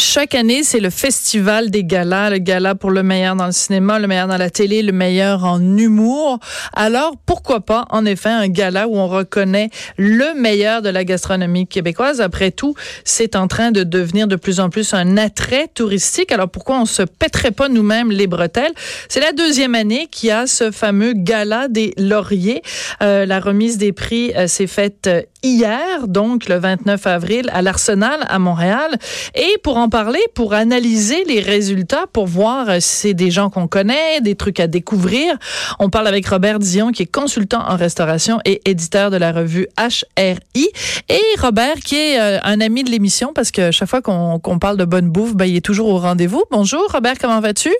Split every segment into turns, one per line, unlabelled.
Chaque année, c'est le festival des galas, le gala pour le meilleur dans le cinéma, le meilleur dans la télé, le meilleur en humour. Alors, pourquoi pas, en effet, un gala où on reconnaît le meilleur de la gastronomie québécoise. Après tout, c'est en train de devenir de plus en plus un attrait touristique. Alors, pourquoi on se pèterait pas nous-mêmes les bretelles? C'est la deuxième année qu'il y a ce fameux gala des lauriers. Euh, la remise des prix euh, s'est faite euh, hier, donc le 29 avril, à l'Arsenal à Montréal. Et pour en parler, pour analyser les résultats, pour voir euh, si c'est des gens qu'on connaît, des trucs à découvrir, on parle avec Robert Dion, qui est consultant en restauration et éditeur de la revue HRI. Et Robert, qui est euh, un ami de l'émission, parce que chaque fois qu'on parle de bonne bouffe, ben, il est toujours au rendez-vous. Bonjour, Robert, comment vas-tu?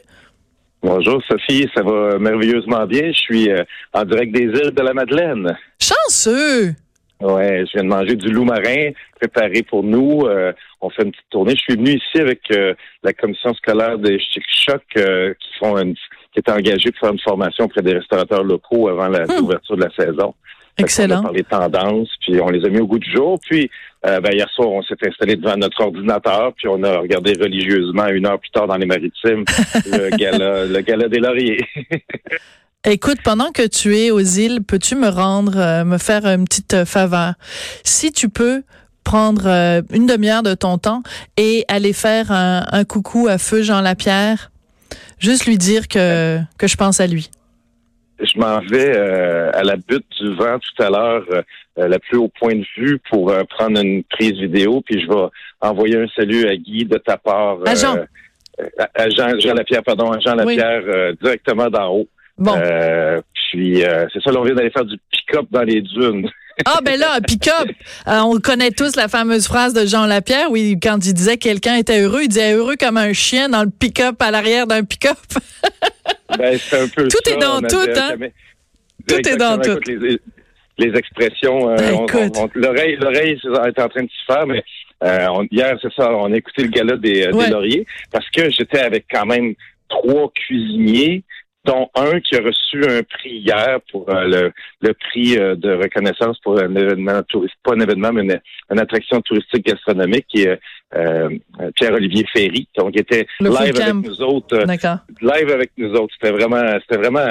Bonjour Sophie, ça va merveilleusement bien. Je suis euh, en direct des îles de la Madeleine.
Chanceux!
Ouais, je viens de manger du loup marin préparé pour nous. Euh, on fait une petite tournée. Je suis venu ici avec euh, la commission scolaire des Chic Choc euh, qui font une, qui est engagée pour faire une formation auprès des restaurateurs locaux avant
Hmm.
l'ouverture de la saison.
Excellent.
On a parlé tendances, puis on les a mis au goût du jour. Puis euh, ben, hier soir, on s'est installé devant notre ordinateur, puis on a regardé religieusement une heure plus tard dans les maritimes le gala, le gala des lauriers.
Écoute, pendant que tu es aux îles, peux-tu me rendre, euh, me faire une petite euh, faveur? Si tu peux prendre euh, une demi-heure de ton temps et aller faire un, un coucou à feu Jean Lapierre, juste lui dire que, que je pense à lui.
je m'en vais à la butte du vent tout à l'heure, la plus haut point de vue, pour prendre une prise vidéo, puis je vais envoyer un salut à Guy de ta part.
À Jean.
à, Jean, Jean Lapierre, pardon, à Jean Lapierre, directement d'en haut.
Bon.
Euh, puis euh, c'est ça, là, on vient d'aller faire du pick-up dans les dunes.
Ah ben là, un pick-up. Euh, on connaît tous la fameuse phrase de Jean Lapierre, oui, quand il disait que quelqu'un était heureux, il disait heureux comme un chien dans le pick-up à l'arrière d'un pick-up.
Ben, c'est un peu
Tout
ça,
est dans tout, hein? Tout est dans tout.
Les, les expressions, euh,
Ben,
l'oreille, l'oreille est en train de se faire, mais euh, on- hier, c'est ça, on a écouté le gala des, euh, des lauriers parce que j'étais avec quand même trois cuisiniers dont un qui a reçu un prix hier pour euh, le, le prix euh, de reconnaissance pour un événement touristique, pas un événement, mais une, une attraction touristique gastronomique, qui est euh, Pierre-Olivier Ferry. Donc, il était
Le
live avec nous autres.
D'accord.
live avec nous autres. C'était vraiment, c'était vraiment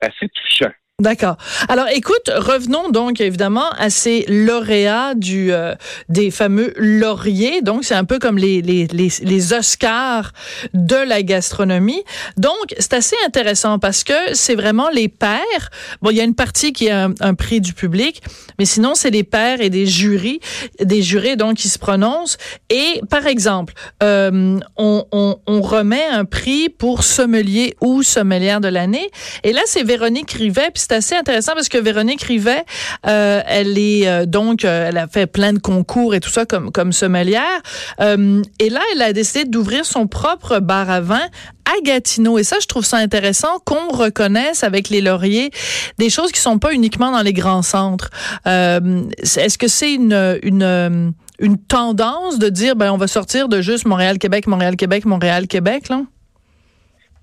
assez touchant.
D'accord. Alors, écoute, revenons donc évidemment à ces lauréats du euh, des fameux lauriers. Donc, c'est un peu comme les, les les les Oscars de la gastronomie. Donc, c'est assez intéressant parce que c'est vraiment les pairs. Bon, il y a une partie qui est un, prix du public, mais sinon c'est les pairs et des jurys, des jurés donc qui se prononcent. Et par exemple, euh, on, on on remet un prix pour sommelier ou sommelière de l'année. Et là, c'est Véronique Rivet. C'est assez intéressant parce que Véronique Rivet, euh, elle est euh, donc, euh, elle a fait plein de concours et tout ça comme comme sommelière. Euh, et là, elle a décidé d'ouvrir son propre bar à vin à Gatineau. Et ça, je trouve ça intéressant qu'on reconnaisse avec les lauriers des choses qui sont pas uniquement dans les grands centres. Euh, Est-ce que c'est une une une tendance de dire ben on va sortir de juste Montréal Québec Montréal Québec Montréal Québec là?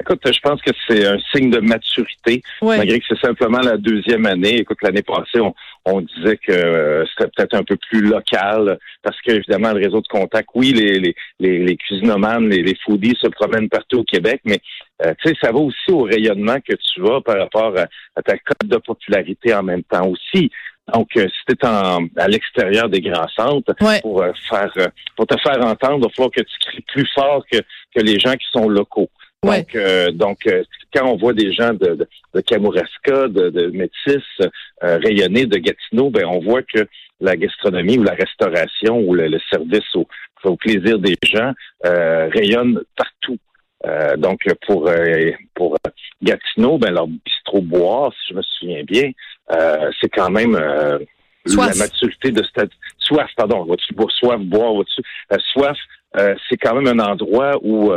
Écoute, je pense que c'est un signe de maturité,
Ouais.
malgré que c'est simplement la deuxième année. Écoute, l'année passée, on, on disait que euh, c'était peut-être un peu plus local, parce que évidemment, le réseau de contact, oui, les, les, les, les cuisinomanes, les, les foodies se promènent partout au Québec, mais euh, tu sais, ça va aussi au rayonnement que tu as par rapport à, à ta cote de popularité en même temps aussi. Donc, euh, si tu es à l'extérieur des grands centres,
Ouais.
pour euh, faire euh, pour te faire entendre, il va falloir que tu cries plus fort que, que les gens qui sont locaux.
Ouais.
Donc, euh, donc euh, quand on voit des gens de, de, de Kamouraska, de, de Métis euh, rayonner de Gatineau, ben on voit que la gastronomie ou la restauration ou le, le service au, au plaisir des gens euh, rayonne partout. Euh, donc pour euh, pour Gatineau, ben leur bistrot boire, si je me souviens bien, euh, c'est quand même euh,
Soif.
la maturité de cette soif, pardon, vois-tu boire soif, boire, euh, soif, euh, c'est quand même un endroit où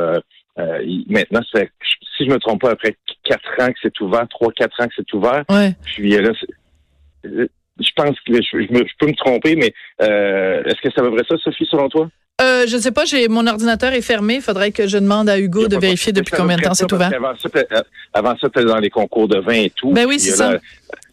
euh, euh, maintenant, c'est, si je me trompe pas, après quatre ans que c'est ouvert, trois, quatre ans que c'est ouvert,
Ouais.
puis euh, là, euh, je pense que je, je me- je peux me tromper, mais euh, est-ce que ça va vrai ça, Sophie, selon toi?
Euh, je sais pas, j'ai mon ordinateur est fermé. Il faudrait que je demande à Hugo de vérifier depuis combien de temps c'est ouvert.
Avant ça, avant ça, dans les concours de vin et tout.
Ben oui, c'est ça.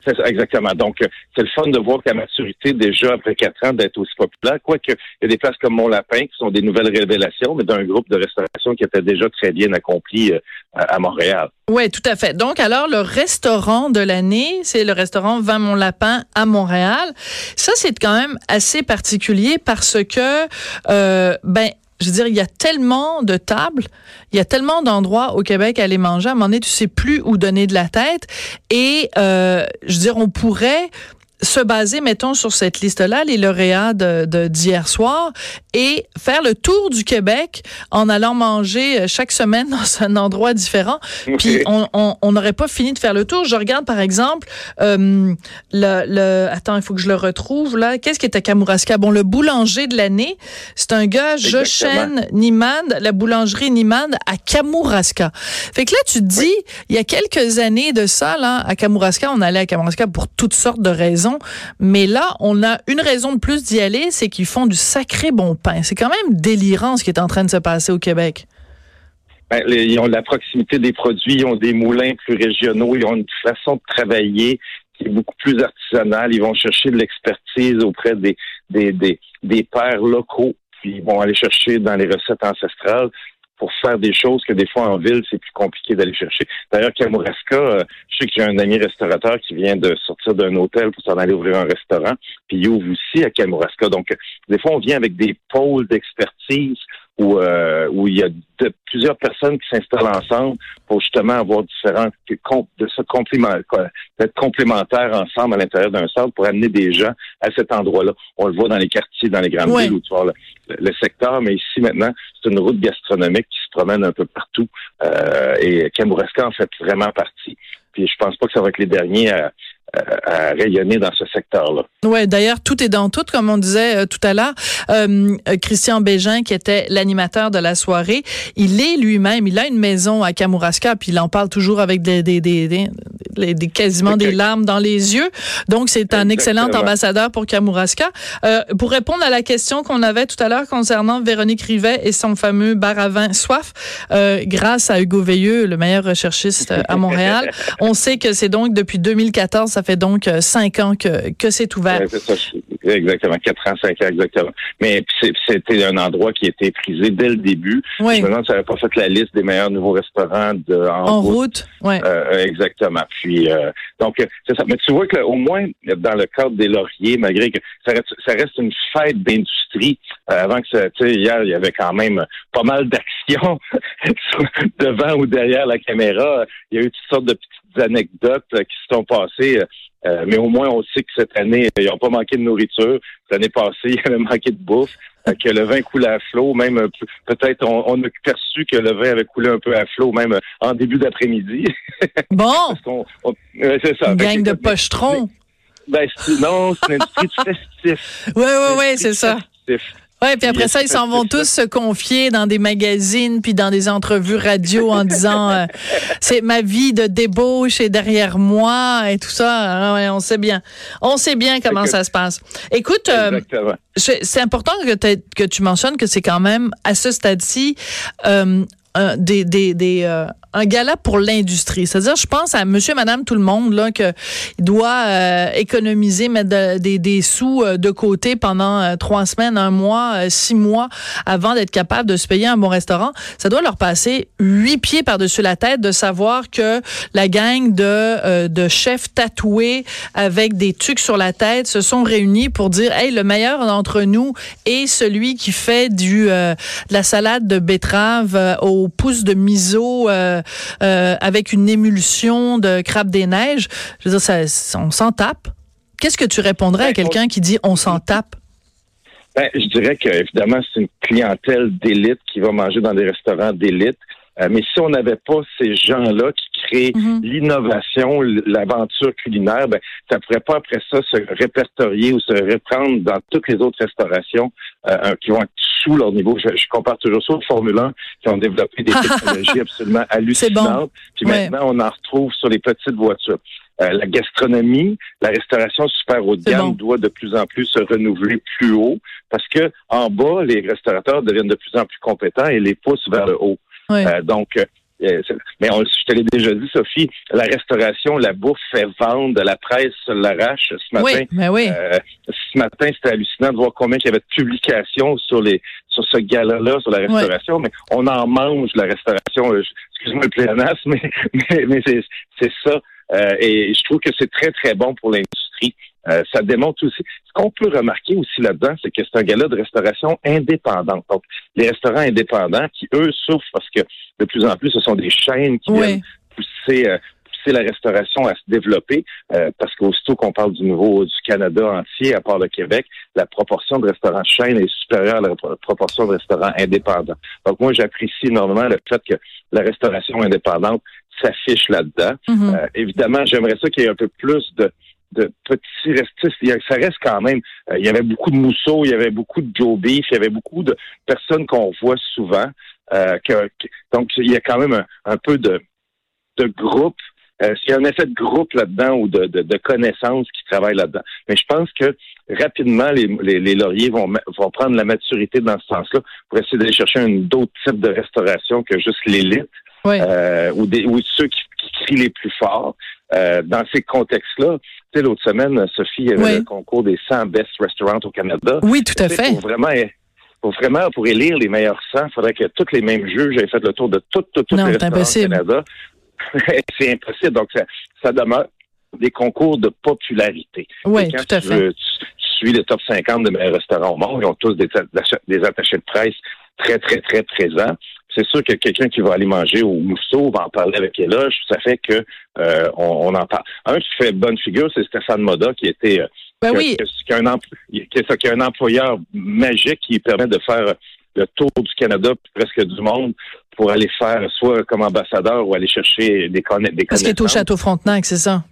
C'est ça, exactement. Donc, euh, c'est le fun de voir qu'à maturité, déjà après quatre ans, d'être aussi populaire. Quoique, il y a des places comme Mont-Lapin qui sont des nouvelles révélations, mais d'un groupe de restauration qui était déjà très bien accompli euh, à Montréal.
Oui, tout à fait. Donc, alors, le restaurant de l'année, c'est le restaurant Vin Mon Lapin à Montréal. Ça, c'est quand même assez particulier parce que, euh, ben, je veux dire, il y a tellement de tables, il y a tellement d'endroits au Québec à aller manger. À un moment donné, tu sais plus où donner de la tête. Et, euh, je veux dire, on pourrait se baser, mettons, sur cette liste-là, les lauréats de d'hier soir, et faire le tour du Québec en allant manger euh, chaque semaine dans un endroit différent. Puis on n'aurait pas fini de faire le tour. Je regarde, par exemple, euh, le, le... Attends, il faut que je le retrouve, là. Qu'est-ce qui est à Kamouraska? Bon, le boulanger de l'année, c'est un gars, Joshen Nimand, la boulangerie Nimand à Kamouraska. Fait que là, tu te dis, il y a quelques années de ça, là, à Kamouraska, on allait à Kamouraska pour toutes sortes de raisons mais là, on a une raison de plus d'y aller, c'est qu'ils font du sacré bon pain. C'est quand même délirant ce qui est en train de se passer au Québec.
Ben, ils ont la proximité des produits, ils ont des moulins plus régionaux, ils ont une façon de travailler qui est beaucoup plus artisanale. Ils vont chercher de l'expertise auprès des, des, pères locaux, puis ils vont aller chercher dans les recettes ancestrales pour faire des choses que des fois en ville, c'est plus compliqué d'aller chercher. D'ailleurs, Kamouraska, euh, je sais que j'ai un ami restaurateur qui vient de sortir d'un hôtel pour s'en aller ouvrir un restaurant, puis il ouvre aussi à Kamouraska. Donc, des fois, on vient avec des pôles d'expertise où, euh, où il y a plusieurs personnes qui s'installent ensemble pour justement avoir différents de se complémentaires, d'être complémentaires ensemble à l'intérieur d'un centre pour amener des gens à cet endroit-là. On le voit dans les quartiers, dans les grandes villes où tu vois le, secteur, mais ici maintenant, c'est une route gastronomique qui se promène un peu partout euh, et Kamouraska en fait vraiment partie. Puis je pense pas que ça va être les derniers à, à rayonner dans ce secteur-là.
Ouais, d'ailleurs, tout est dans tout, comme on disait euh, tout à l'heure. Euh, euh, Christian Bégin, qui était l'animateur de la soirée, il est lui-même, il a une maison à Kamouraska, puis il en parle toujours avec des, des, des, des, des quasiment des larmes dans les yeux. Donc, c'est un excellent ambassadeur pour Kamouraska. Euh, pour répondre à la question qu'on avait tout à l'heure concernant Véronique Rivet et son fameux bar à vin Soif, grâce à Hugo Veilleux, le meilleur recherchiste à Montréal, on sait que c'est donc depuis 2014, ça fait donc euh, cinq ans que, que c'est ouvert.
exactement, quatre ans, cinq ans, exactement. Mais c'était un endroit qui était prisé dès le début.
Oui.
Je me demande si ça n'avait pas fait la liste des meilleurs nouveaux restaurants de,
en, route.
Ouais. Euh, exactement. Puis, euh, donc, c'est ça. Mais tu vois que au moins, dans le cadre des lauriers, malgré que ça reste, ça reste une fête d'industrie, avant que ça, tu sais, hier, il y avait quand même pas mal d'actions devant ou derrière la caméra. Il y a eu toutes sortes de petites anecdotes qui se sont passées. Euh, mais au moins, on sait que cette année, ils n'ont pas manqué de nourriture. L'année passée, il y avait manqué de bouffe, que le vin coulait à flot. Même peut-être, on, a perçu que le vin avait coulé un peu à flot, même en début d'après-midi.
Bon.
c'est ça.
Gang de pochetrons.
Ben, non, c'est une industrie de festif.
Oui, oui, oui, c'est ça. Ouais, puis après ça, ils s'en vont tous se confier dans des magazines puis dans des entrevues radio en disant euh, c'est ma vie de débauche et derrière moi et tout ça. Ah ouais, on sait bien. On sait bien comment ça se passe. Écoute, euh, c'est important que, que tu mentionnes que c'est quand même à ce stade-ci euh, des, des, des euh, un gala pour l'industrie. C'est-à-dire, je pense à monsieur, madame, tout le monde, là, que doit euh, économiser, mettre des, des sous euh, de côté pendant trois semaines, un mois, six mois avant d'être capable de se payer un bon restaurant. Ça doit leur passer huit pieds par-dessus la tête de savoir que la gang de, de chefs tatoués avec des tucs sur la tête se sont réunis pour dire, hey, le meilleur d'entre nous est celui qui fait du, de la salade de betterave au pouce de miso euh, euh, avec une émulsion de crabe des neiges. Je veux dire, ça, on s'en tape. Qu'est-ce que tu répondrais à ben, quelqu'un qui dit on s'en tape?
Ben, je dirais que évidemment c'est une clientèle d'élite qui va manger dans des restaurants d'élite. Euh, mais si on n'avait pas ces gens-là qui mhm. l'innovation, l'aventure culinaire, ben, ça pourrait pas après ça se répertorier ou se reprendre dans toutes les autres restaurations euh, qui vont être sous leur niveau. Je, compare toujours ça aux Formule 1 qui ont développé des technologies absolument hallucinantes. Puis maintenant, on en retrouve sur les petites voitures. Euh, la gastronomie, la restauration super haut de gamme doit de plus en plus se renouveler plus haut parce que en bas, les restaurateurs deviennent de plus en plus compétents et les poussent vers le haut. Euh, donc, mais on, je te l'ai déjà dit, Sophie, la restauration, la bouffe fait vendre, la presse l'arrache. Ce matin,
oui, ben oui.
ce matin, c'était hallucinant de voir combien il y avait de publications sur les sur ce gala-là, sur la restauration. Mais on en mange la restauration. Excuse-moi le pléonasme, mais mais, mais c'est ça. Euh, et je trouve que c'est très, très bon pour l'industrie. Euh, ça démontre aussi. Ce qu'on peut remarquer aussi là-dedans, c'est que c'est un gala de restauration indépendante. Donc, les restaurants indépendants qui, eux, souffrent parce que de plus en plus, ce sont des chaînes qui viennent pousser, euh, pousser la restauration à se développer. parce qu'aussitôt qu'on parle du nouveau du Canada entier, à part le Québec, la proportion de restaurants chaînes est supérieure à la proportion de restaurants indépendants. Donc, moi, j'apprécie énormément le fait que la restauration indépendante s'affiche là-dedans.
Mhm.
Euh, évidemment, j'aimerais ça qu'il y ait un peu plus de, de petits restifs. Ça reste quand même. Euh, il y avait beaucoup de mousseaux, il y avait beaucoup de Joe Beef, il y avait beaucoup de personnes qu'on voit souvent. Euh, que, donc, il y a quand même un, peu de, de groupe. Euh, il y a un effet de groupe là-dedans ou de, de, de connaissances qui travaillent là-dedans. Mais je pense que rapidement, les, les, lauriers vont, vont prendre la maturité dans ce sens-là pour essayer d'aller chercher un d'autres type de restauration que juste l'élite euh, ou, des, ou ceux qui, qui crient les plus forts. Euh, dans ces contextes-là, tu sais, l'autre semaine, Sophie, il y avait le concours des 100 best restaurants au Canada.
Oui, tout à fait.
Pour vraiment, pour vraiment, pour élire les meilleurs 100, il faudrait que tous les mêmes juges aient fait le tour de toutes, toutes, toutes les restaurants au Canada. c'est impossible. Donc, ça, ça demeure des concours de popularité.
Oui, tout à fait.
tu, suis le top 50 de meilleurs restaurants au monde. Ils ont tous des, des attachés de presse très, très, très présents c'est sûr que quelqu'un qui va aller manger au Mousseau va en parler avec Éloge. Ça fait que euh, on, en parle. Un qui fait bonne figure, c'est Stéphane Moda, qui était euh,
ben oui.
qui, un un employeur magique qui permet de faire le tour du Canada, presque du monde, pour aller faire soit comme ambassadeur ou aller chercher des, des
Parce qu'il est au Château Frontenac, c'est ça?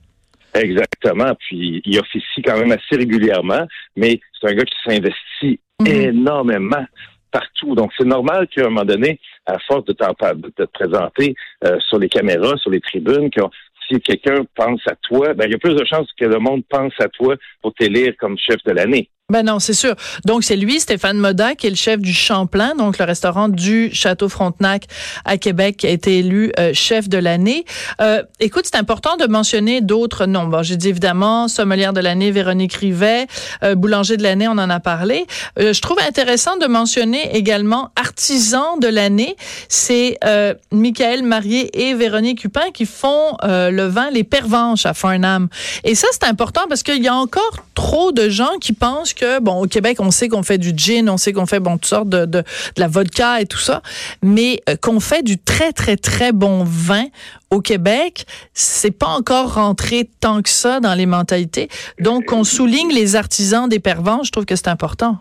Exactement. Puis il officie quand même assez régulièrement, mais c'est un gars qui s'investit mhm. énormément partout. Donc, c'est normal qu'à un moment donné, à force de, te présenter euh, sur les caméras, sur les tribunes, que si quelqu'un pense à toi, ben, il y a plus de chances que le monde pense à toi pour t'élire comme chef de l'année.
Ben non, c'est sûr. Donc c'est lui, Stéphane Moda, qui est le chef du Champlain, donc le restaurant du Château Frontenac à Québec, qui a été élu euh, chef de l'année. Euh, écoute, c'est important de mentionner d'autres noms. Bon, j'ai dit évidemment sommelière de l'année Véronique Rivet, euh, boulanger de l'année, on en a parlé. Euh, je trouve intéressant de mentionner également artisan de l'année. C'est euh, Michael Marié et Véronique Hupin qui font le vin Les Pervenches à Farnham. Et ça, c'est important parce qu'il y a encore trop de gens qui pensent que, bon, au Québec, on sait qu'on fait du gin, on sait qu'on fait, bon, toutes sortes de, de, la vodka et tout ça, mais euh, qu'on fait du très, très, très bon vin au Québec, c'est pas encore rentré tant que ça dans les mentalités. Donc, on souligne les artisans des pervents, je trouve que c'est important.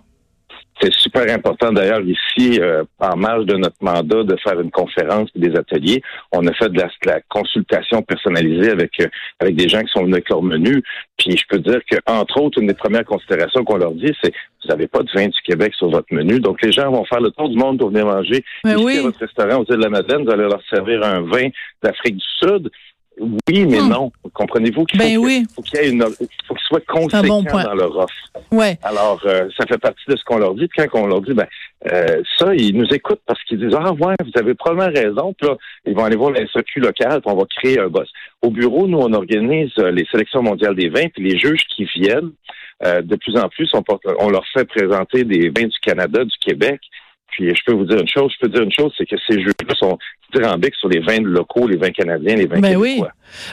C'est super important d'ailleurs ici, euh, en marge de notre mandat, de faire une conférence et des ateliers. On a fait de la, consultation personnalisée avec euh, avec des gens qui sont venus avec leur menu. Puis je peux dire que entre autres, une des premières considérations qu'on leur dit, c'est vous n'avez pas de vin du Québec sur votre menu. Donc les gens vont faire le tour du monde pour venir manger.
Mais ici, à
votre restaurant aux îles de la Madeleine, vous allez leur servir un vin d'Afrique du Sud. Oui, mais hmm. non. Comprenez-vous qu'il
ben
faut,
oui.
qu'il y ait une, faut qu'il soit conséquent dans leur offre.
Ouais.
Alors, euh, ça fait partie de ce qu'on leur dit. Puis quand on leur dit, ben, euh, ça, ils nous écoutent parce qu'ils disent, ah ouais, vous avez probablement raison. Puis là, ils vont aller voir l'Institut local, puis on va créer un boss. Au bureau, nous, on organise euh, les sélections mondiales des vins, puis les juges qui viennent, de plus en plus, on, on leur fait présenter des vins du Canada, du Québec. Puis je peux vous dire une chose, je peux dire une chose, c'est que ces jeux-là sont dithyrambiques sur les vins locaux, les vins canadiens, les vins
ben. Oui.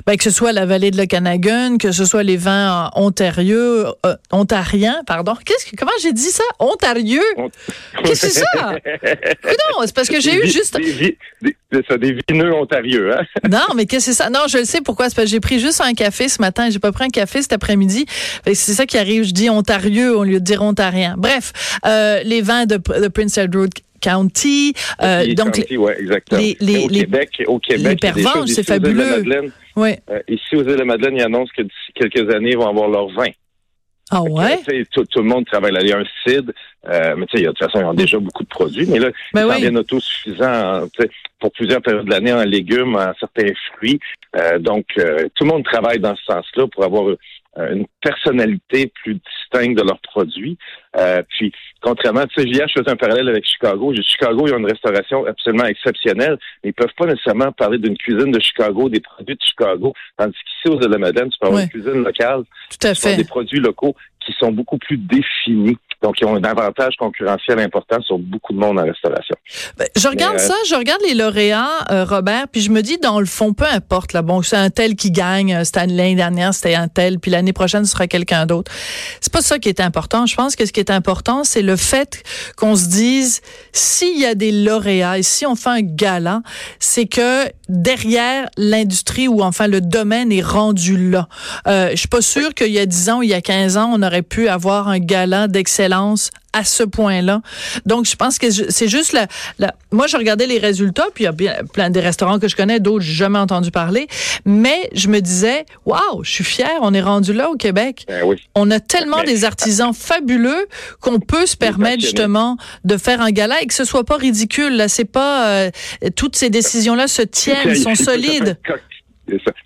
Ben, que ce soit la vallée de l'Okanagan, que ce soit les vins ontarieux, euh, ontariens, pardon. Qu'est-ce que, comment j'ai dit ça? Ontarieux? Qu'est-ce que c'est ça? non, c'est parce que j'ai eu juste...
Des, des, des vineux ontarieux, hein?
non, mais qu'est-ce que c'est ça? Non, je le sais pourquoi. C'est parce que j'ai pris juste un café ce matin. J'ai pas pris un café cet après-midi. C'est ça qui arrive. Je dis ontarieux au lieu de dire ontarien. Bref, euh, les vins de, de Prince Edward County.
Euh, donc, Les,
les,
au, Québec, au Québec,
les c'est fabuleux.
Euh, ici, aux îles de Madeleine, ils annoncent que d'ici quelques années, ils vont avoir leur vin.
Ah ouais?
tout, tout, le monde travaille là. Il y a un CID, euh, mais tu sais, de toute façon, ils ont déjà beaucoup de produits, mais là, ben ils oui. autosuffisants pour plusieurs périodes de l'année en légumes, en certains fruits. Euh, donc, euh, tout le monde travaille dans ce sens-là pour avoir euh, une personnalité plus distincte de leurs produits. Euh, puis, contrairement, tu sais, hier, je faisais un parallèle avec Chicago. Chicago, ils ont une restauration absolument exceptionnelle, mais ils peuvent pas nécessairement parler d'une cuisine de Chicago, des produits de Chicago. Tandis qu'ici, aux îles de tu peux avoir une cuisine locale.
Tout à fait.
Des produits locaux qui sont beaucoup plus définis. Donc, ils ont un avantage concurrentiel important sur beaucoup de monde en restauration.
Ben, je regarde euh, ça, je regarde les lauréats, euh, Robert, puis je me dis, dans le fond, peu importe, là, bon, c'est un tel qui gagne, c'était l'année dernière, c'était un tel, puis l'année prochaine, ce sera quelqu'un d'autre. C'est pas ça qui est important. Je pense que ce qui est important, c'est le fait qu'on se dise, s'il y a des lauréats et si on fait un gala, c'est que derrière l'industrie ou enfin le domaine est rendu là. Euh, je suis pas sûre qu'il y a 10 ans ou il y a 15 ans, on aurait pu avoir un gala d'excellence à ce point-là. Donc, je pense que c'est juste la, la, Moi, je regardais les résultats, puis il y a plein des restaurants que je connais, d'autres j'ai jamais entendu parler, mais je me disais, waouh, je suis fière, on est rendu là au Québec.
Ben oui.
On a tellement des artisans fabuleux qu'on peut se permettre justement de faire un gala et que ce soit pas ridicule. Là, c'est pas euh, toutes ces décisions-là se tiennent, sont solides.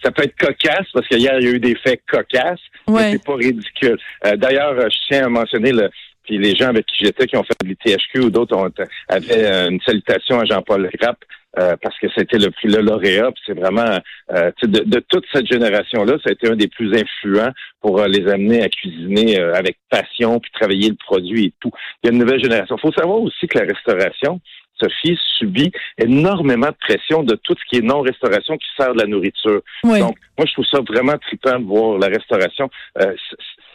Ça, peut être cocasse parce qu'hier il y a eu des faits cocasses, mais c'est pas ridicule. Euh, d'ailleurs, je tiens à mentionner le, puis les gens avec qui j'étais qui ont fait de l'ITHQ ou d'autres ont avaient euh, une salutation à Jean-Paul Rapp euh, parce que c'était le prix le lauréat. c'est vraiment euh, de, de, toute cette génération-là, ça a été un des plus influents pour les amener à cuisiner avec passion puis travailler le produit et tout. Il y a une nouvelle génération. Il faut savoir aussi que la restauration, Sophie subit énormément de pression de tout ce qui est non-restauration qui sert de la nourriture. Donc, moi, je trouve ça vraiment trippant de voir la restauration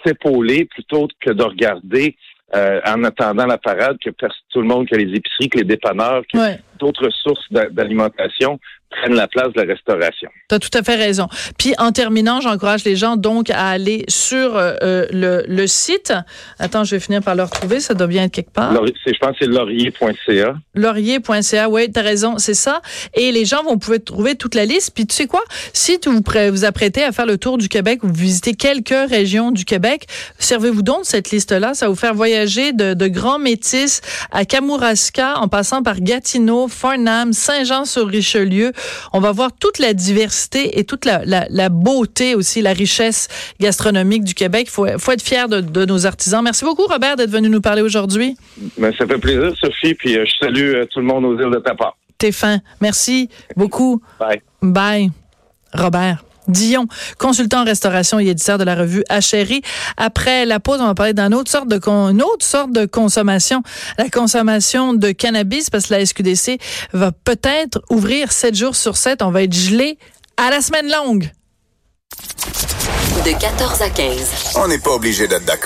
s'épauler plutôt que de regarder euh, en attendant la parade que tout le monde, que les épiceries, que les dépanneurs, que d'autres sources d'alimentation prennent la place de la restauration.
Tu as tout à fait raison. Puis en terminant, j'encourage les gens donc à aller sur euh, euh, le, le, site. Attends, je vais finir par le retrouver, ça doit bien être quelque part.
je pense que c'est laurier.ca.
Laurier.ca, oui, tu as raison, c'est ça. Et les gens vont pouvoir trouver toute la liste. Puis tu sais quoi? Si vous vous apprêtez à faire le tour du Québec ou visiter quelques régions du Québec, servez-vous donc de cette liste-là. Ça va vous faire voyager de, de grands métis à Kamouraska en passant par Gatineau, Farnham, Saint-Jean-sur-Richelieu. On va voir toute la diversité et toute la, la, beauté aussi, la richesse gastronomique du Québec. Il faut, faut, être fier de, de, nos artisans. Merci beaucoup, Robert, d'être venu nous parler aujourd'hui.
Ben, ça fait plaisir, Sophie, puis euh, je salue euh, tout le monde aux îles de ta part.
T'es fin. Merci beaucoup.
Bye.
Bye. Robert. Dion, consultant en restauration et éditeur de la revue Achérie. Après la pause, on va parler d'une autre sorte de une autre sorte de consommation, la consommation de cannabis, parce que la SQDC va peut-être ouvrir 7 jours sur 7. On va être gelé à la semaine longue.
De 14 à 15.
On n'est pas obligé d'être d'accord.